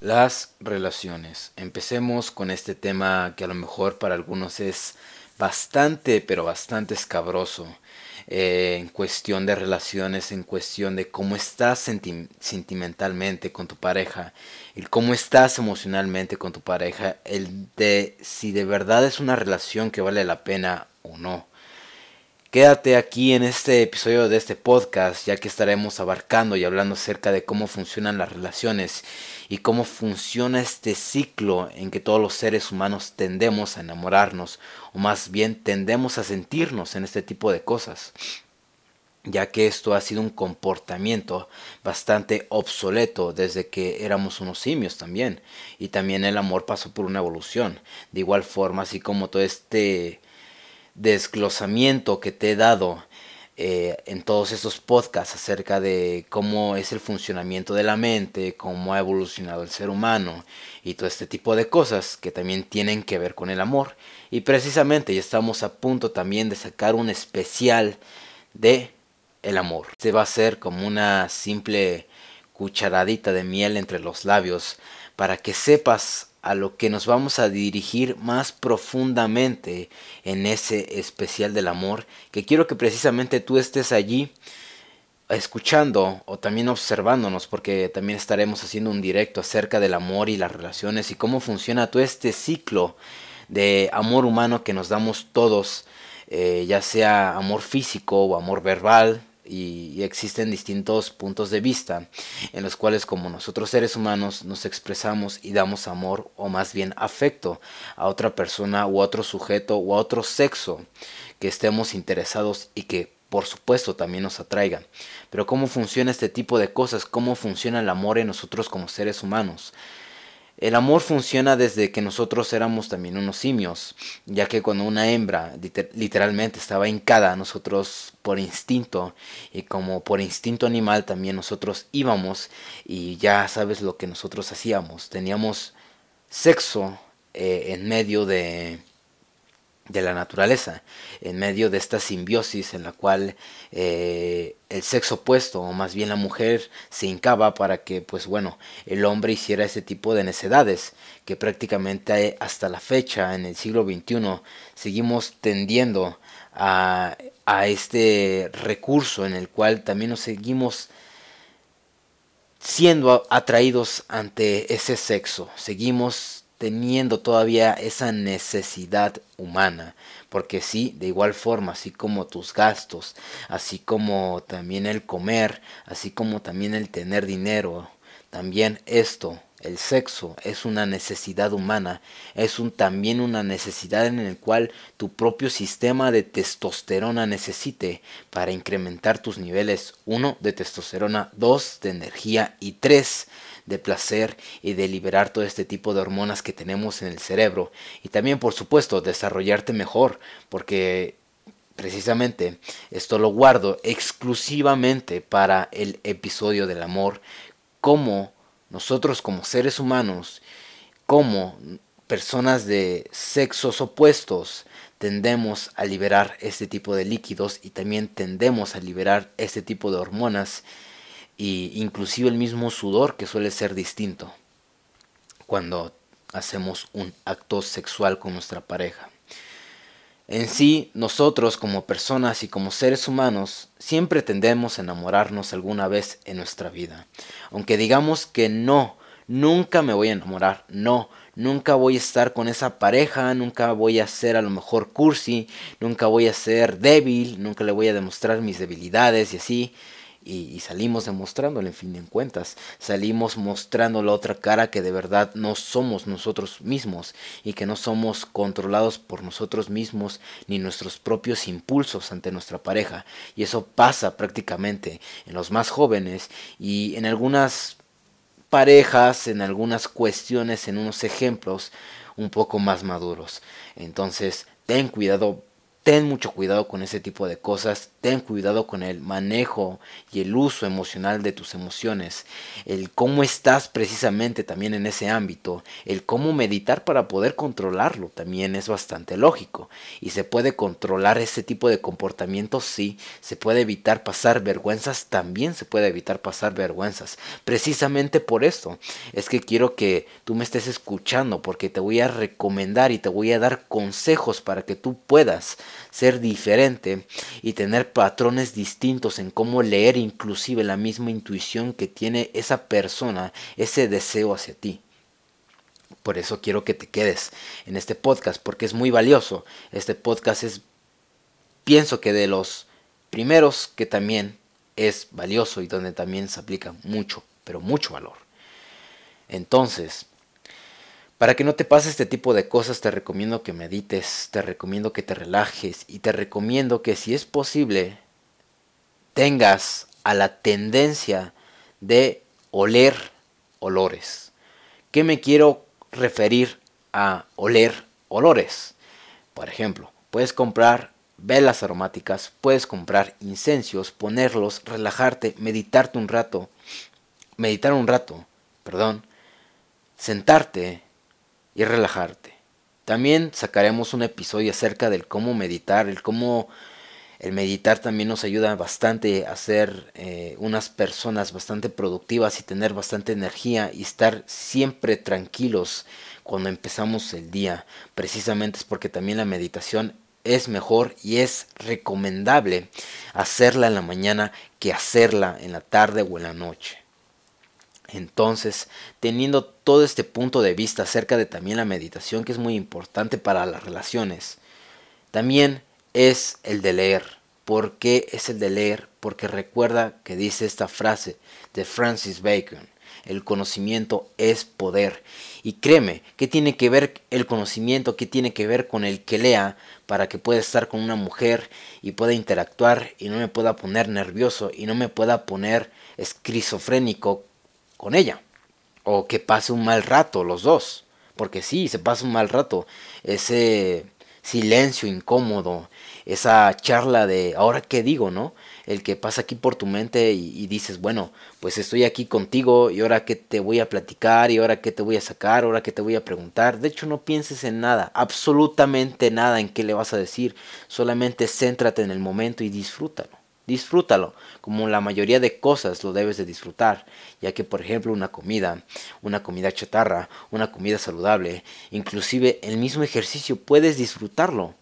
Las relaciones. Empecemos con este tema que a lo mejor para algunos es bastante, pero bastante escabroso. Eh, en cuestión de relaciones, en cuestión de cómo estás sentimentalmente con tu pareja, el cómo estás emocionalmente con tu pareja, el de si de verdad es una relación que vale la pena o no. Quédate aquí en este episodio de este podcast, ya que estaremos abarcando y hablando acerca de cómo funcionan las relaciones y cómo funciona este ciclo en que todos los seres humanos tendemos a enamorarnos, o más bien tendemos a sentirnos en este tipo de cosas ya que esto ha sido un comportamiento bastante obsoleto desde que éramos unos simios también, y también el amor pasó por una evolución. De igual forma, así como todo este desglosamiento que te he dado eh, en todos estos podcasts acerca de cómo es el funcionamiento de la mente, cómo ha evolucionado el ser humano y todo este tipo de cosas que también tienen que ver con el amor. Y precisamente ya estamos a punto también de sacar un especial de el amor. Se va a hacer como una simple cucharadita de miel entre los labios para que sepas a lo que nos vamos a dirigir más profundamente en ese especial del amor, que quiero que precisamente tú estés allí escuchando o también observándonos, porque también estaremos haciendo un directo acerca del amor y las relaciones y cómo funciona todo este ciclo de amor humano que nos damos todos, eh, ya sea amor físico o amor verbal, y, existen distintos puntos de vista en los cuales como nosotros seres humanos nos expresamos y damos amor o más bien afecto a otra persona u otro sujeto u otro sexo que estemos interesados y que por supuesto también nos atraigan. Pero cómo funciona este tipo de cosas, cómo funciona el amor en nosotros como seres humanos. El amor funciona desde que nosotros éramos también unos simios, ya que cuando una hembra literalmente estaba hincada, nosotros por instinto, y como por instinto animal también nosotros íbamos y ya sabes lo que nosotros hacíamos, teníamos sexo eh, en medio de, de la naturaleza, en medio de esta simbiosis en la cual eh, el sexo opuesto, o más bien la mujer, se hincaba para que, pues bueno, el hombre hiciera ese tipo de necedades, que prácticamente hasta la fecha, en el siglo XXI, seguimos tendiendo a, a este recurso en el cual también nos seguimos siendo atraídos ante ese sexo, seguimos teniendo todavía esa necesidad humana. Porque sí, de igual forma, así como tus gastos, así como también el comer, así como también el tener dinero, también esto, el sexo, es una necesidad humana, es un, también una necesidad en el cual tu propio sistema de testosterona necesite para incrementar tus niveles, uno, de testosterona, dos, de energía y tres, de placer y de liberar todo este tipo de hormonas que tenemos en el cerebro. Y también, por supuesto, desarrollarte mejor, porque precisamente esto lo guardo exclusivamente para el episodio del amor, como nosotros como seres humanos, como personas de sexos opuestos, tendemos a liberar este tipo de líquidos y también tendemos a liberar este tipo de hormonas y inclusive el mismo sudor que suele ser distinto cuando hacemos un acto sexual con nuestra pareja. En sí, nosotros como personas y como seres humanos siempre tendemos a enamorarnos alguna vez en nuestra vida. Aunque digamos que no, nunca me voy a enamorar, no, nunca voy a estar con esa pareja, nunca voy a ser a lo mejor cursi, nunca voy a ser débil, nunca le voy a demostrar mis debilidades y así y, salimos demostrándolo en fin de cuentas. Salimos mostrando la otra cara que de verdad no somos nosotros mismos y que no somos controlados por nosotros mismos ni nuestros propios impulsos ante nuestra pareja. Y eso pasa prácticamente en los más jóvenes y en algunas parejas, en algunas cuestiones, en unos ejemplos un poco más maduros. Entonces, ten cuidado ten mucho cuidado con ese tipo de cosas, ten cuidado con el manejo y el uso emocional de tus emociones, el cómo estás precisamente también en ese ámbito, el cómo meditar para poder controlarlo también es bastante lógico y se puede controlar ese tipo de comportamientos, sí, se puede evitar pasar vergüenzas, también se puede evitar pasar vergüenzas. Precisamente por esto es que quiero que tú me estés escuchando porque te voy a recomendar y te voy a dar consejos para que tú puedas ser diferente y tener patrones distintos en cómo leer inclusive la misma intuición que tiene esa persona, ese deseo hacia ti. Por eso quiero que te quedes en este podcast porque es muy valioso. Este podcast es, pienso que de los primeros que también es valioso y donde también se aplica mucho, pero mucho valor. Entonces, para que no te pase este tipo de cosas, te recomiendo que medites, te recomiendo que te relajes y te recomiendo que si es posible, tengas a la tendencia de oler olores. ¿Qué me quiero referir a oler olores? Por ejemplo, puedes comprar velas aromáticas, puedes comprar incensios, ponerlos, relajarte, meditarte un rato, meditar un rato, perdón, sentarte y relajarte. También sacaremos un episodio acerca del cómo meditar, el cómo el meditar también nos ayuda bastante a ser eh, unas personas bastante productivas y tener bastante energía y estar siempre tranquilos cuando empezamos el día. Precisamente es porque también la meditación es mejor y es recomendable hacerla en la mañana que hacerla en la tarde o en la noche. Entonces, teniendo todo este punto de vista acerca de también la meditación, que es muy importante para las relaciones, también es el de leer. ¿Por qué es el de leer? Porque recuerda que dice esta frase de Francis Bacon, el conocimiento es poder. Y créeme, ¿qué tiene que ver el conocimiento? ¿Qué tiene que ver con el que lea para que pueda estar con una mujer y pueda interactuar y no me pueda poner nervioso y no me pueda poner esquizofrénico con ella. O que pase un mal rato los dos. Porque sí, se pasa un mal rato. Ese silencio incómodo, esa charla de ahora qué digo, ¿no? El que pasa aquí por tu mente y, dices, bueno, pues estoy aquí contigo y ahora qué te voy a platicar y ahora qué te voy a sacar, ahora qué te voy a preguntar. De hecho, no pienses en nada, absolutamente nada en qué le vas a decir. Solamente céntrate en el momento y disfrútalo. Disfrútalo, como la mayoría de cosas lo debes de disfrutar, ya que por ejemplo una comida, una comida chatarra, una comida saludable, inclusive el mismo ejercicio puedes disfrutarlo,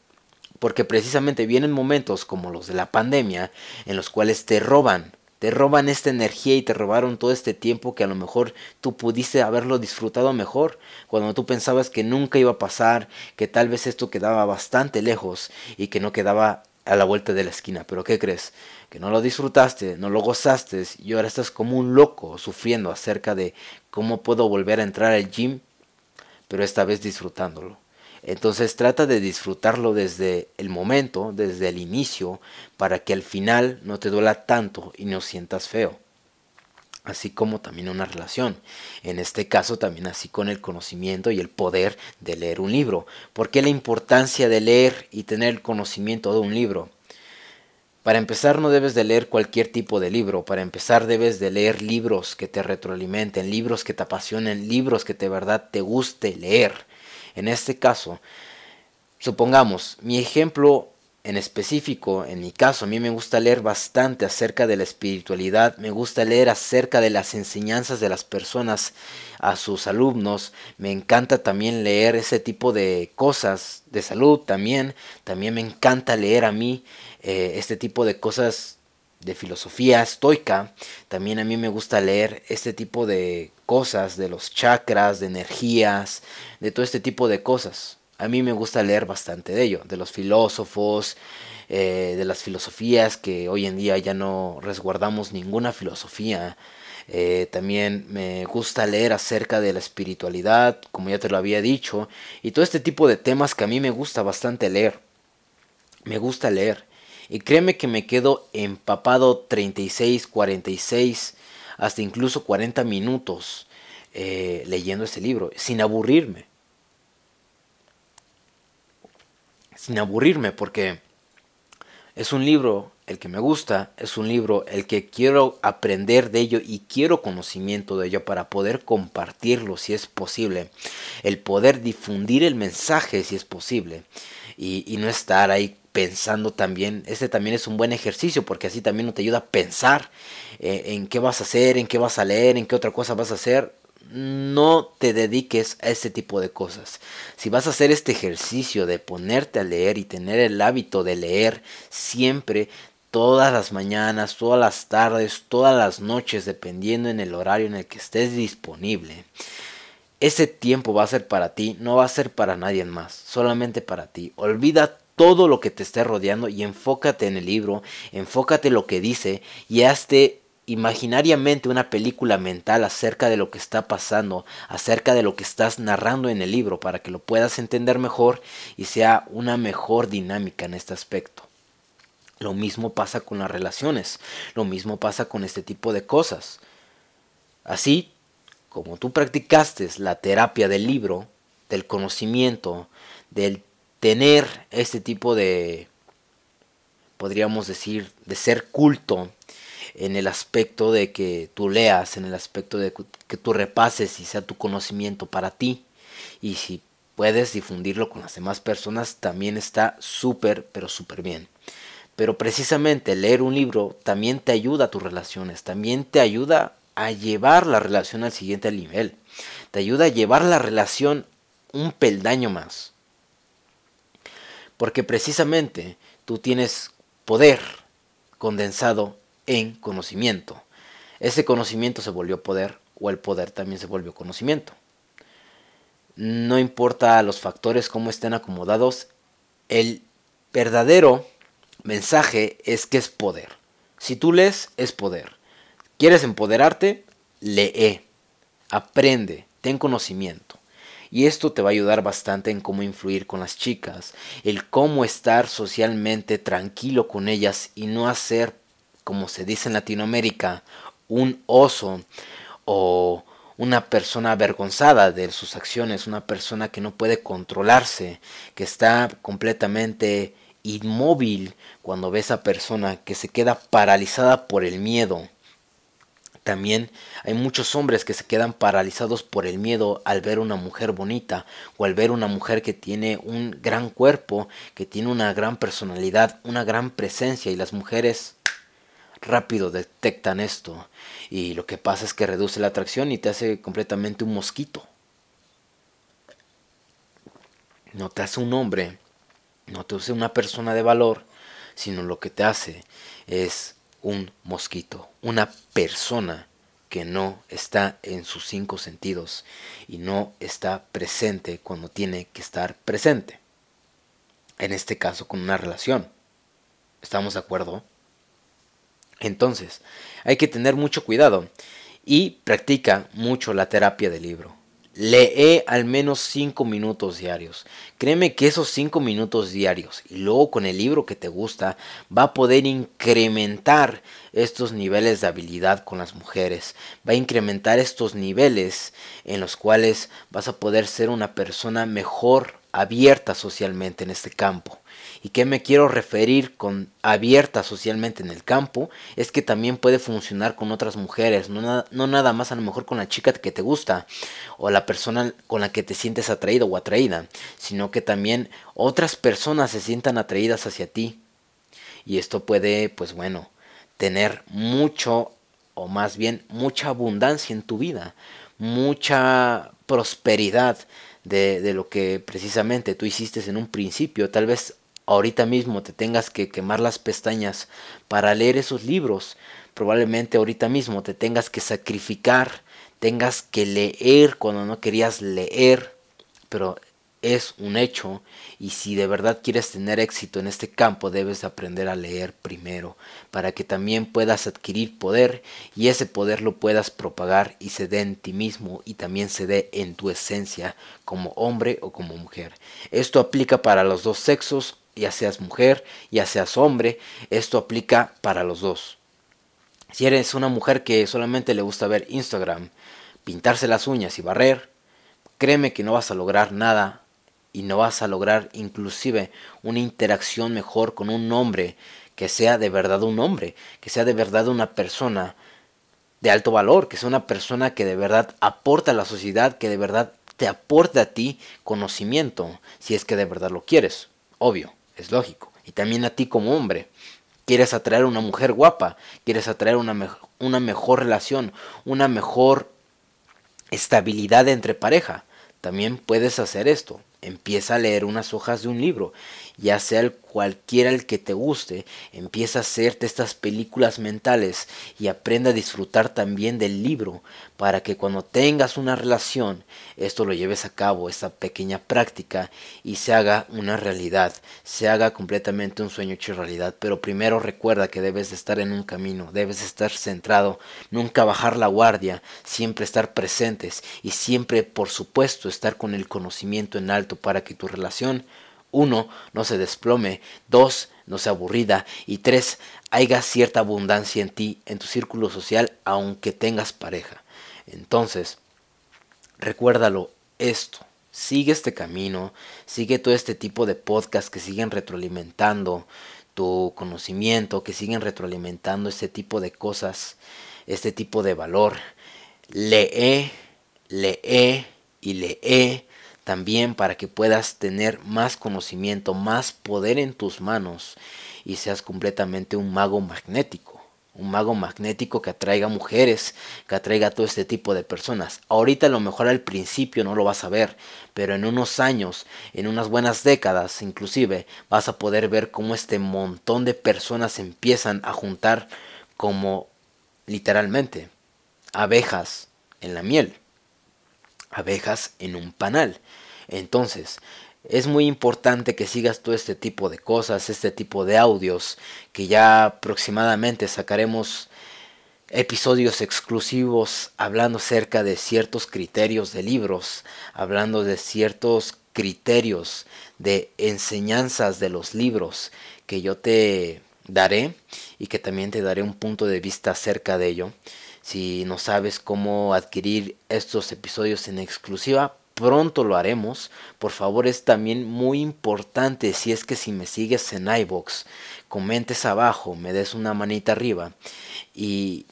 porque precisamente vienen momentos como los de la pandemia en los cuales te roban, te roban esta energía y te robaron todo este tiempo que a lo mejor tú pudiste haberlo disfrutado mejor, cuando tú pensabas que nunca iba a pasar, que tal vez esto quedaba bastante lejos y que no quedaba a la vuelta de la esquina. Pero ¿qué crees? Que no lo disfrutaste, no lo gozaste y ahora estás como un loco sufriendo acerca de cómo puedo volver a entrar al gym, pero esta vez disfrutándolo. Entonces trata de disfrutarlo desde el momento, desde el inicio, para que al final no te duela tanto y no sientas feo así como también una relación. En este caso también así con el conocimiento y el poder de leer un libro. ¿Por qué la importancia de leer y tener el conocimiento de un libro? Para empezar no debes de leer cualquier tipo de libro, para empezar debes de leer libros que te retroalimenten, libros que te apasionen, libros que de verdad te guste leer. En este caso, supongamos, mi ejemplo en específico, en mi caso, a mí me gusta leer bastante acerca de la espiritualidad, me gusta leer acerca de las enseñanzas de las personas a sus alumnos, me encanta también leer ese tipo de cosas de salud también, también me encanta leer a mí eh, este tipo de cosas de filosofía estoica, también a mí me gusta leer este tipo de cosas de los chakras, de energías, de todo este tipo de cosas a mí me gusta leer bastante de ello, de los filósofos, eh, de las filosofías que hoy en día ya no resguardamos ninguna filosofía. Eh, también me gusta leer acerca de la espiritualidad, como ya te lo había dicho, y todo este tipo de temas que a mí me gusta bastante leer. Me gusta leer. Y créeme que me quedo empapado 36, 46, hasta incluso 40 minutos eh, leyendo este libro, sin aburrirme. Sin aburrirme, porque Es un libro el que me gusta, es un libro el que quiero aprender de ello y quiero conocimiento de ello para poder compartirlo si es posible, el poder difundir el mensaje si es posible y, no estar ahí pensando también, este también es un buen ejercicio porque así también te ayuda a pensar eh, en qué vas a hacer, en qué vas a leer, en qué otra cosa vas a hacer. No te dediques a ese tipo de cosas. Si vas a hacer este ejercicio de ponerte a leer y tener el hábito de leer siempre, todas las mañanas, todas las tardes, todas las noches, dependiendo en el horario en el que estés disponible. Ese tiempo va a ser para ti, no va a ser para nadie más, solamente para ti. Olvida todo lo que te esté rodeando y enfócate en el libro, enfócate en lo que dice y hazte imaginariamente una película mental acerca de lo que está pasando, acerca de lo que estás narrando en el libro para que lo puedas entender mejor y sea una mejor dinámica en este aspecto. Lo mismo pasa con las relaciones, lo mismo pasa con este tipo de cosas. Así como tú practicaste la terapia del libro, del conocimiento, del tener este tipo de, podríamos decir, de ser culto en el aspecto de que tú leas, en el aspecto de que tú repases y sea tu conocimiento para ti. Y si puedes difundirlo con las demás personas, también está súper, pero súper bien. Pero precisamente leer un libro también te ayuda a tus relaciones, también te ayuda a llevar la relación al siguiente nivel. Te ayuda a llevar la relación un peldaño más. Porque precisamente tú tienes poder condensado en conocimiento. Ese conocimiento se volvió poder o el poder también se volvió conocimiento. No importa los factores cómo estén acomodados, el verdadero mensaje es que es poder. Si tú lees, es poder. ¿Quieres empoderarte? Lee, aprende, ten conocimiento. Y esto te va a ayudar bastante en cómo influir con las chicas, el cómo estar socialmente tranquilo con ellas y no hacer, como se dice en Latinoamérica, un oso o una persona avergonzada de sus acciones, una persona que no puede controlarse, que está completamente inmóvil cuando ve a esa persona que se queda paralizada por el miedo. También hay muchos hombres que se quedan paralizados por el miedo al ver una mujer bonita o al ver una mujer que tiene un gran cuerpo, que tiene una gran personalidad, una gran presencia y las mujeres rápido detectan esto y lo que pasa es que reduce la atracción y te hace completamente un mosquito. No te hace un hombre, no te hace una persona de valor, sino lo que te hace es un mosquito, una persona que no está en sus cinco sentidos y no está presente cuando tiene que estar presente. En este caso con una relación. ¿Estamos de acuerdo? Entonces, hay que tener mucho cuidado y practica mucho la terapia del libro. Lee al menos 5 minutos diarios. Créeme que esos 5 minutos diarios y luego con el libro que te gusta va a poder incrementar estos niveles de habilidad con las mujeres. Va a incrementar estos niveles en los cuales vas a poder ser una persona mejor abierta socialmente en este campo. ¿Y qué me quiero referir con abierta socialmente en el campo? Es que también puede funcionar con otras mujeres, no, no nada más a lo mejor con la chica que te gusta o la persona con la que te sientes atraído o atraída, sino que también otras personas se sientan atraídas hacia ti. Y esto puede, pues bueno, tener mucho o más bien mucha abundancia en tu vida, mucha prosperidad de, de, lo que precisamente tú hiciste en un principio. Tal vez ahorita mismo te tengas que quemar las pestañas para leer esos libros, probablemente ahorita mismo te tengas que sacrificar, tengas que leer cuando no querías leer, pero es un hecho y si de verdad quieres tener éxito en este campo debes aprender a leer primero para que también puedas adquirir poder y ese poder lo puedas propagar y se dé en ti mismo y también se dé en tu esencia como hombre o como mujer. Esto aplica para los dos sexos ya seas mujer, ya seas hombre, esto aplica para los dos. Si eres una mujer que solamente le gusta ver Instagram, pintarse las uñas y barrer, créeme que no vas a lograr nada y no vas a lograr inclusive una interacción mejor con un hombre que sea de verdad un hombre, que sea de verdad una persona de alto valor, que sea una persona que de verdad aporta a la sociedad, que de verdad te aporta a ti conocimiento, si es que de verdad lo quieres. Obvio, es lógico. Y también a ti como hombre. Quieres atraer una mujer guapa, quieres atraer una, una mejor relación, una mejor estabilidad entre pareja. También puedes hacer esto. Empieza a leer unas hojas de un libro ya sea el cualquiera el que te guste, empieza a hacerte estas películas mentales y aprenda a disfrutar también del libro para que cuando tengas una relación, esto lo lleves a cabo, esta pequeña práctica y se haga una realidad, se haga completamente un sueño hecho realidad. Pero primero recuerda que debes de estar en un camino, debes de estar centrado, nunca bajar la guardia, siempre estar presentes y siempre, por supuesto, estar con el conocimiento en alto para que tu relación uno, no se desplome, dos, no sea aburrida y tres, haya cierta abundancia en ti, en tu círculo social, aunque tengas pareja. Entonces, recuérdalo esto, sigue este camino, sigue todo este tipo de podcasts que siguen retroalimentando tu conocimiento, que siguen retroalimentando este tipo de cosas, este tipo de valor. Lee, lee y lee también para que puedas tener más conocimiento, más poder en tus manos y seas completamente un mago magnético. Un mago magnético que atraiga mujeres, que atraiga a todo este tipo de personas. Ahorita a lo mejor al principio no lo vas a ver, pero en unos años, en unas buenas décadas inclusive, vas a poder ver cómo este montón de personas empiezan a juntar como literalmente abejas en la miel abejas en un panal. Entonces, es muy importante que sigas todo este tipo de cosas, este tipo de audios, que ya aproximadamente sacaremos episodios exclusivos hablando acerca de ciertos criterios de libros, hablando de ciertos criterios de enseñanzas de los libros que yo te daré y que también te daré un punto de vista acerca de ello. Si no sabes cómo adquirir estos episodios en exclusiva, pronto lo haremos. Por favor, es también muy importante si es que si me sigues en iBox, comentes abajo, me des una manita arriba y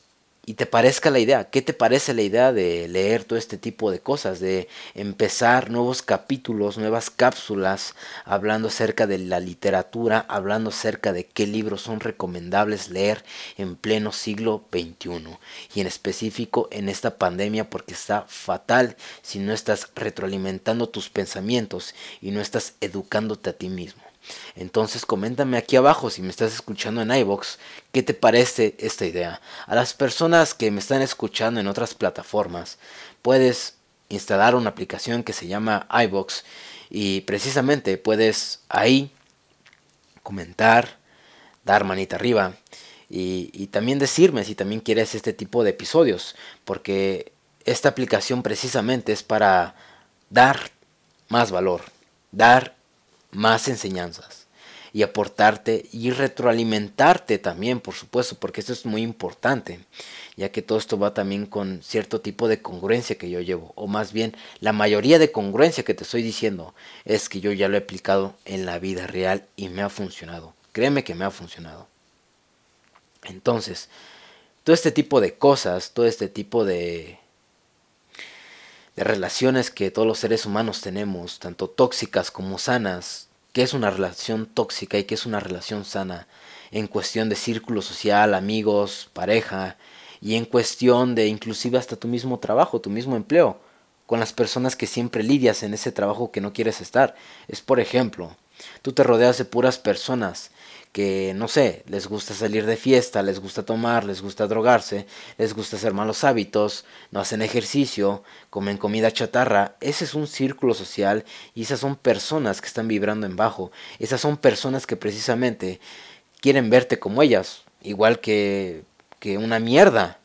y te parezca la idea. ¿Qué te parece la idea de leer todo este tipo de cosas? De empezar nuevos capítulos, nuevas cápsulas, hablando acerca de la literatura, hablando acerca de qué libros son recomendables leer en pleno siglo XXI. Y en específico en esta pandemia porque está fatal si no estás retroalimentando tus pensamientos y no estás educándote a ti mismo. Entonces coméntame aquí abajo si me estás escuchando en iBox, ¿qué te parece esta idea? A las personas que me están escuchando en otras plataformas, puedes instalar una aplicación que se llama iBox y precisamente puedes ahí comentar, dar manita arriba y, y también decirme si también quieres este tipo de episodios, porque esta aplicación precisamente es para dar más valor, dar más enseñanzas y aportarte y retroalimentarte también, por supuesto, porque esto es muy importante, ya que todo esto va también con cierto tipo de congruencia que yo llevo, o más bien la mayoría de congruencia que te estoy diciendo es que yo ya lo he aplicado en la vida real y me ha funcionado. Créeme que me ha funcionado. Entonces, todo este tipo de cosas, todo este tipo de de relaciones que todos los seres humanos tenemos, tanto tóxicas como sanas, qué es una relación tóxica y qué es una relación sana, en cuestión de círculo social, amigos, pareja, y en cuestión de inclusive hasta tu mismo trabajo, tu mismo empleo, con las personas que siempre lidias en ese trabajo que no quieres estar. Es por ejemplo, tú te rodeas de puras personas que, no sé, les gusta salir de fiesta, les gusta tomar, les gusta drogarse, les gusta hacer malos hábitos, no hacen ejercicio, comen comida chatarra, ese es un círculo social y esas son personas que están vibrando en bajo, esas son personas que precisamente quieren verte como ellas, igual que, que una mierda.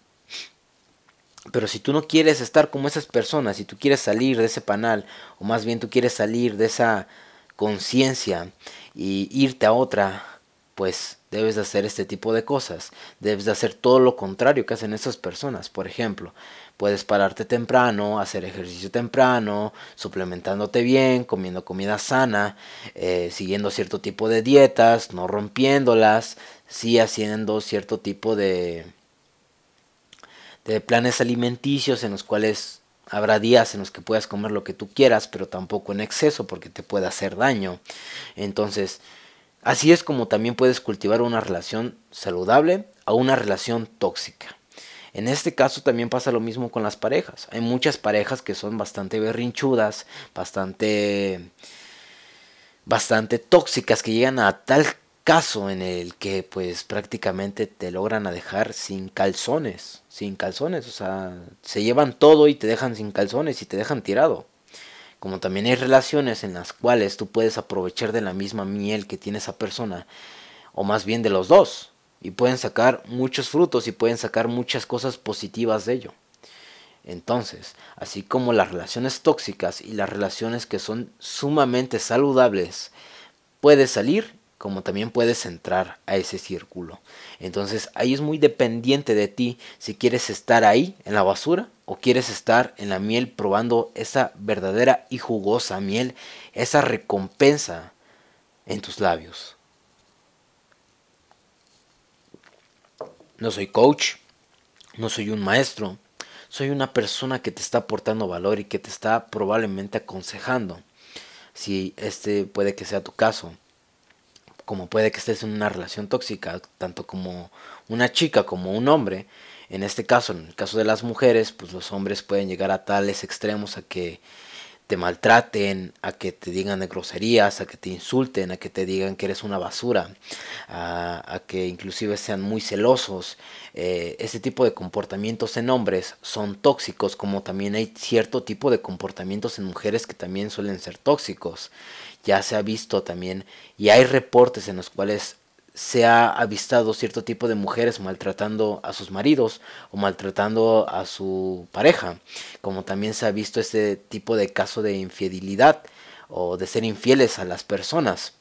Pero si tú no quieres estar como esas personas, si tú quieres salir de ese panal, o más bien tú quieres salir de esa conciencia y irte a otra, pues debes de hacer este tipo de cosas, debes de hacer todo lo contrario que hacen esas personas. Por ejemplo, puedes pararte temprano, hacer ejercicio temprano, suplementándote bien, comiendo comida sana, eh, siguiendo cierto tipo de dietas, no rompiéndolas, sí haciendo cierto tipo de, de planes alimenticios en los cuales habrá días en los que puedas comer lo que tú quieras, pero tampoco en exceso porque te puede hacer daño. Entonces, Así es como también puedes cultivar una relación saludable a una relación tóxica. En este caso también pasa lo mismo con las parejas. Hay muchas parejas que son bastante berrinchudas, bastante bastante tóxicas que llegan a tal caso en el que pues prácticamente te logran a dejar sin calzones, sin calzones, o sea, se llevan todo y te dejan sin calzones y te dejan tirado. Como también hay relaciones en las cuales tú puedes aprovechar de la misma miel que tiene esa persona, o más bien de los dos, y pueden sacar muchos frutos y pueden sacar muchas cosas positivas de ello. Entonces, así como las relaciones tóxicas y las relaciones que son sumamente saludables, puedes salir como también puedes entrar a ese círculo. Entonces ahí es muy dependiente de ti si quieres estar ahí en la basura o quieres estar en la miel probando esa verdadera y jugosa miel, esa recompensa en tus labios. No soy coach, no soy un maestro, soy una persona que te está aportando valor y que te está probablemente aconsejando. Si este puede que sea tu caso como puede que estés en una relación tóxica, tanto como una chica como un hombre. En este caso, en el caso de las mujeres, pues los hombres pueden llegar a tales extremos a que te maltraten, a que te digan de groserías, a que te insulten, a que te digan que eres una basura, a, que inclusive sean muy celosos. Eh, ese tipo de comportamientos en hombres son tóxicos, como también hay cierto tipo de comportamientos en mujeres que también suelen ser tóxicos ya se ha visto también y hay reportes en los cuales se ha avistado cierto tipo de mujeres maltratando a sus maridos o maltratando a su pareja, como también se ha visto este tipo de caso de infidelidad o de ser infieles a las personas.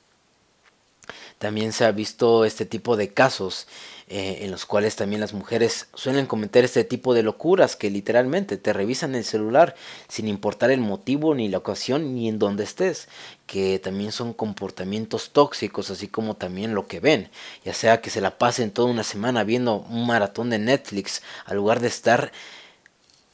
También se ha visto este tipo de casos eh, en los cuales también las mujeres suelen cometer este tipo de locuras que literalmente te revisan el celular sin importar el motivo ni la ocasión ni en donde estés, que también son comportamientos tóxicos así como también lo que ven, ya sea que se la pasen toda una semana viendo un maratón de Netflix al lugar de estar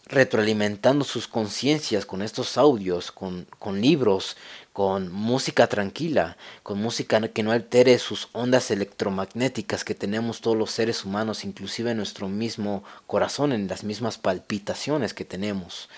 retroalimentando sus conciencias con estos audios, con, con libros, con música tranquila, con música que no altere sus ondas electromagnéticas que tenemos todos los seres humanos, inclusive en nuestro mismo corazón, en las mismas palpitaciones que tenemos.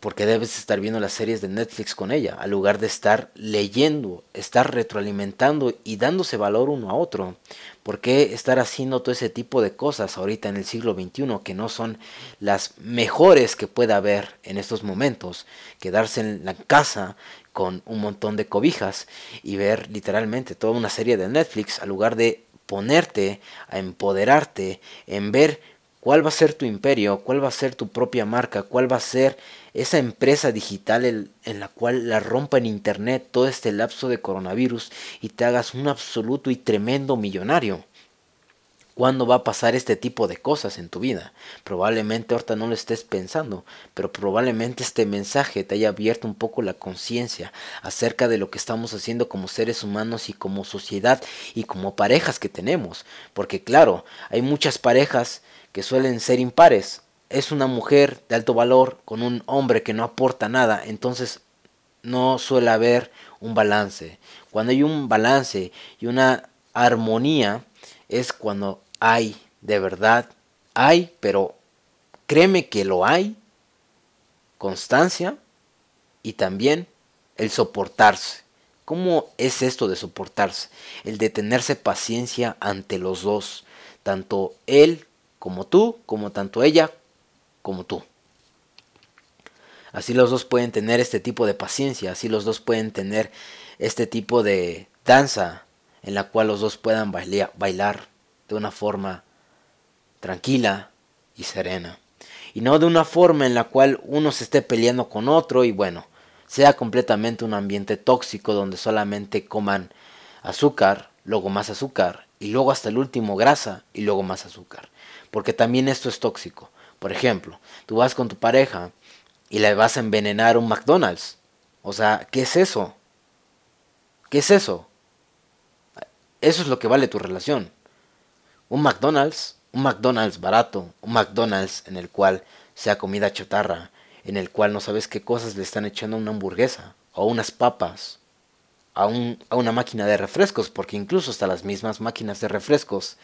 Porque debes estar viendo las series de Netflix con ella, al lugar de estar leyendo, estar retroalimentando y dándose valor uno a otro. ¿Por qué estar haciendo todo ese tipo de cosas ahorita en el siglo XXI que no son las mejores que pueda haber en estos momentos? Quedarse en la casa con un montón de cobijas y ver literalmente toda una serie de Netflix al lugar de ponerte a empoderarte en ver cuál va a ser tu imperio, cuál va a ser tu propia marca, cuál va a ser esa empresa digital en, la cual la rompa en internet todo este lapso de coronavirus y te hagas un absoluto y tremendo millonario. ¿Cuándo va a pasar este tipo de cosas en tu vida? Probablemente ahorita no lo estés pensando, pero probablemente este mensaje te haya abierto un poco la conciencia acerca de lo que estamos haciendo como seres humanos y como sociedad y como parejas que tenemos. Porque claro, hay muchas parejas que suelen ser impares. Es una mujer de alto valor con un hombre que no aporta nada, entonces no suele haber un balance. Cuando hay un balance y una armonía, es cuando hay, de verdad, hay, pero créeme que lo hay, constancia y también el soportarse. ¿Cómo es esto de soportarse? El de tenerse paciencia ante los dos, tanto él como tú, como tanto ella como tú. Así los dos pueden tener este tipo de paciencia, así los dos pueden tener este tipo de danza en la cual los dos puedan bailar de una forma tranquila y serena. Y no de una forma en la cual uno se esté peleando con otro y bueno, sea completamente un ambiente tóxico donde solamente coman azúcar, luego más azúcar y luego hasta el último grasa y luego más azúcar. Porque también esto es tóxico. Por ejemplo, tú vas con tu pareja y le vas a envenenar un McDonald's. O sea, ¿qué es eso? ¿Qué es eso? Eso es lo que vale tu relación. Un McDonald's, un McDonald's barato, un McDonald's en el cual sea comida chatarra, en el cual no sabes qué cosas le están echando a una hamburguesa, o unas papas, a, a una máquina de refrescos, porque incluso hasta las mismas máquinas de refrescos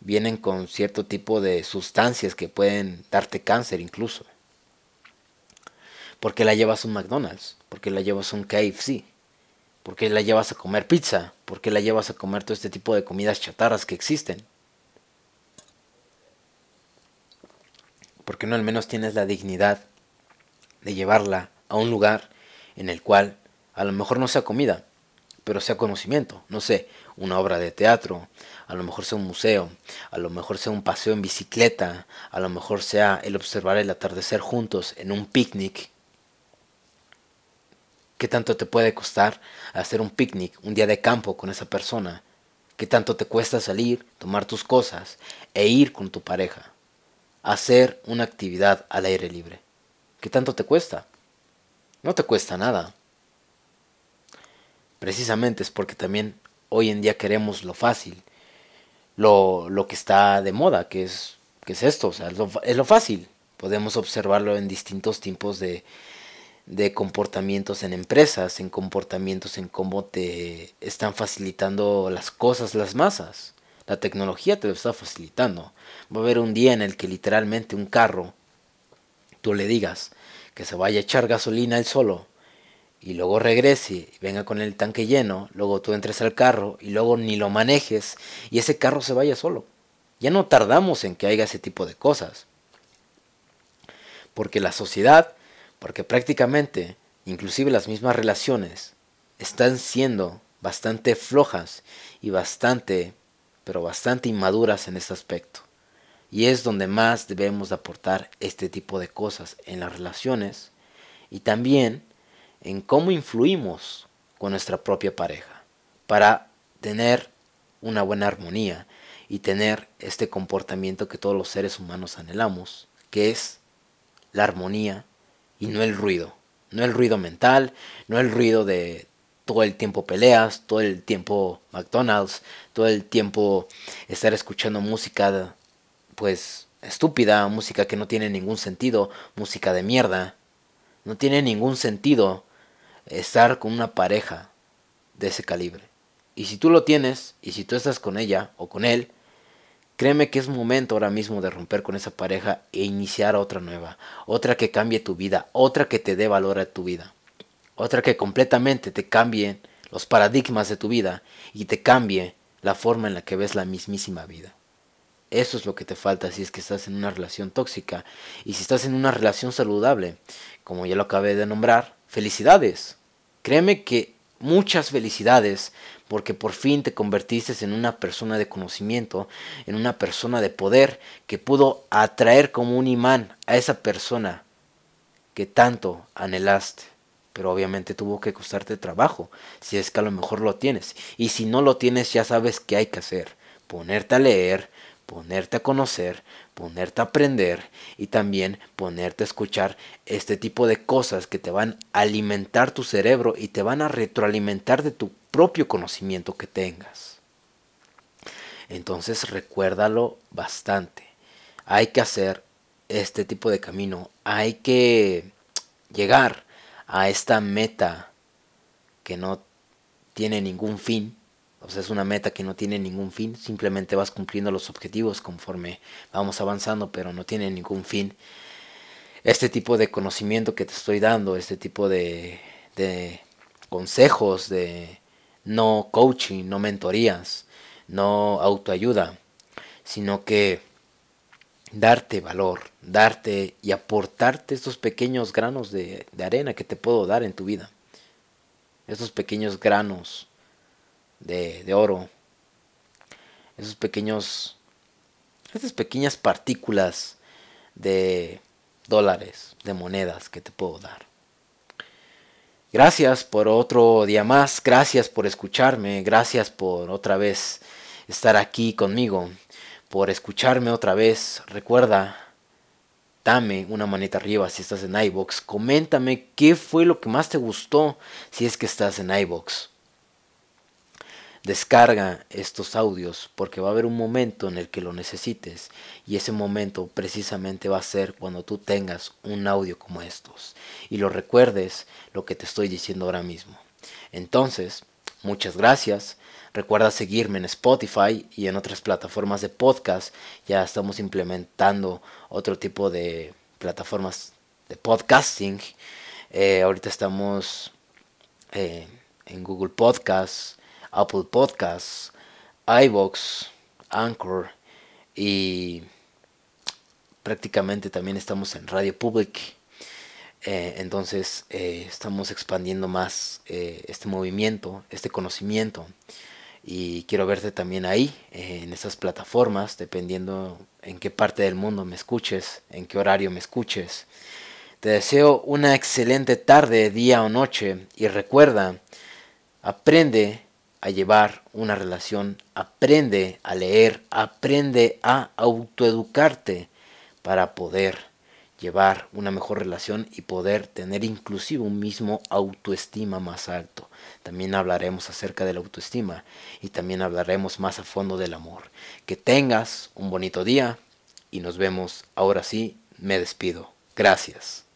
vienen con cierto tipo de sustancias que pueden darte cáncer incluso. ¿Por qué la llevas a un McDonald's? ¿Por qué la llevas a un KFC? ¿Por qué la llevas a comer pizza? ¿Por qué la llevas a comer todo este tipo de comidas chatarras que existen? ¿Por qué no al menos tienes la dignidad de llevarla a un lugar en el cual a lo mejor no sea comida, pero sea conocimiento? No sé, una obra de teatro, a lo mejor sea un museo, a lo mejor sea un paseo en bicicleta, a lo mejor sea el observar el atardecer juntos en un picnic ¿Qué tanto te puede costar hacer un picnic, un día de campo con esa persona? ¿Qué tanto te cuesta salir, tomar tus cosas e ir con tu pareja? Hacer una actividad al aire libre. ¿Qué tanto te cuesta? No te cuesta nada. Precisamente es porque también hoy en día queremos lo fácil, lo, lo que está de moda, que es, que es esto, o sea, es lo fácil. Podemos observarlo en distintos tipos de, de comportamientos en empresas, en comportamientos en cómo te están facilitando las cosas las masas. La tecnología te lo está facilitando. Va a haber un día en el que literalmente un carro, tú le digas que se vaya a echar gasolina él solo y luego regrese y venga con el tanque lleno, luego tú entres al carro y luego ni lo manejes y ese carro se vaya solo. Ya no tardamos en que haya ese tipo de cosas. Porque la sociedad porque prácticamente, inclusive las mismas relaciones, están siendo bastante flojas y bastante, pero bastante inmaduras en este aspecto. Y es donde más debemos aportar este tipo de cosas en las relaciones y también en cómo influimos con nuestra propia pareja para tener una buena armonía y tener este comportamiento que todos los seres humanos anhelamos, que es la armonía y no el ruido. No el ruido mental, no el ruido de todo el tiempo peleas, todo el tiempo McDonald's, todo el tiempo estar escuchando música pues estúpida, música que no tiene ningún sentido, música de mierda. No tiene ningún sentido estar con una pareja de ese calibre. Y si tú lo tienes, y si tú estás con ella o con él, Créeme que es momento ahora mismo de romper con esa pareja e iniciar otra nueva, otra que cambie tu vida, otra que te dé valor a tu vida, otra que completamente te cambie los paradigmas de tu vida y te cambie la forma en la que ves la mismísima vida. Eso es lo que te falta si es que estás en una relación tóxica y si estás en una relación saludable, como ya lo acabé de nombrar, felicidades. Créeme que muchas felicidades porque por fin te convertiste en una persona de conocimiento, en una persona de poder que pudo atraer como un imán a esa persona que tanto anhelaste. Pero obviamente tuvo que costarte trabajo, si es que a lo mejor lo tienes. Y si no lo tienes, ya sabes qué hay que hacer. Ponerte a leer, ponerte a conocer, ponerte a aprender y también ponerte a escuchar este tipo de cosas que te van a alimentar tu cerebro y te van a retroalimentar de tu propio conocimiento que tengas. Entonces recuérdalo bastante. Hay que hacer este tipo de camino. Hay que llegar a esta meta que no tiene ningún fin o sea, es una meta que no tiene ningún fin, simplemente vas cumpliendo los objetivos conforme vamos avanzando, pero no tiene ningún fin. Este tipo de conocimiento que te estoy dando, este tipo de, de consejos, de no coaching, no mentorías, no autoayuda, sino que darte valor, darte y aportarte estos pequeños granos de, de arena que te puedo dar en tu vida. Estos pequeños granos de, oro, esos pequeños, esas pequeñas partículas de dólares, de monedas que te puedo dar. Gracias por otro día más, gracias por escucharme, gracias por otra vez estar aquí conmigo, por escucharme otra vez. Recuerda, dame una manita arriba si estás en iBox. Coméntame qué fue lo que más te gustó si es que estás en iBox. Descarga estos audios porque va a haber un momento en el que lo necesites y ese momento precisamente va a ser cuando tú tengas un audio como estos y lo recuerdes lo que te estoy diciendo ahora mismo. Entonces, muchas gracias. Recuerda seguirme en Spotify y en otras plataformas de podcast. Ya estamos implementando otro tipo de plataformas de podcasting. Eh, ahorita estamos eh, en Google Podcasts Apple Podcasts, iBox, Anchor y prácticamente también estamos en Radio Public. Eh, entonces eh, estamos expandiendo más eh, este movimiento, este conocimiento. Y quiero verte también ahí, en esas plataformas, dependiendo en qué parte del mundo me escuches, en qué horario me escuches. Te deseo una excelente tarde, día o noche. Y recuerda, aprende a llevar una relación, aprende a leer, aprende a autoeducarte para poder llevar una mejor relación y poder tener inclusive un mismo autoestima más alto. También hablaremos acerca de la autoestima y también hablaremos más a fondo del amor. Que tengas un bonito día y nos vemos. Ahora sí, me despido. Gracias.